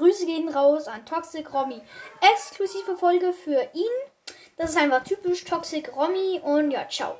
Grüße gehen raus an Toxic Romy. Exklusive Folge für ihn. Das ist einfach typisch Toxic Romy und ja, ciao.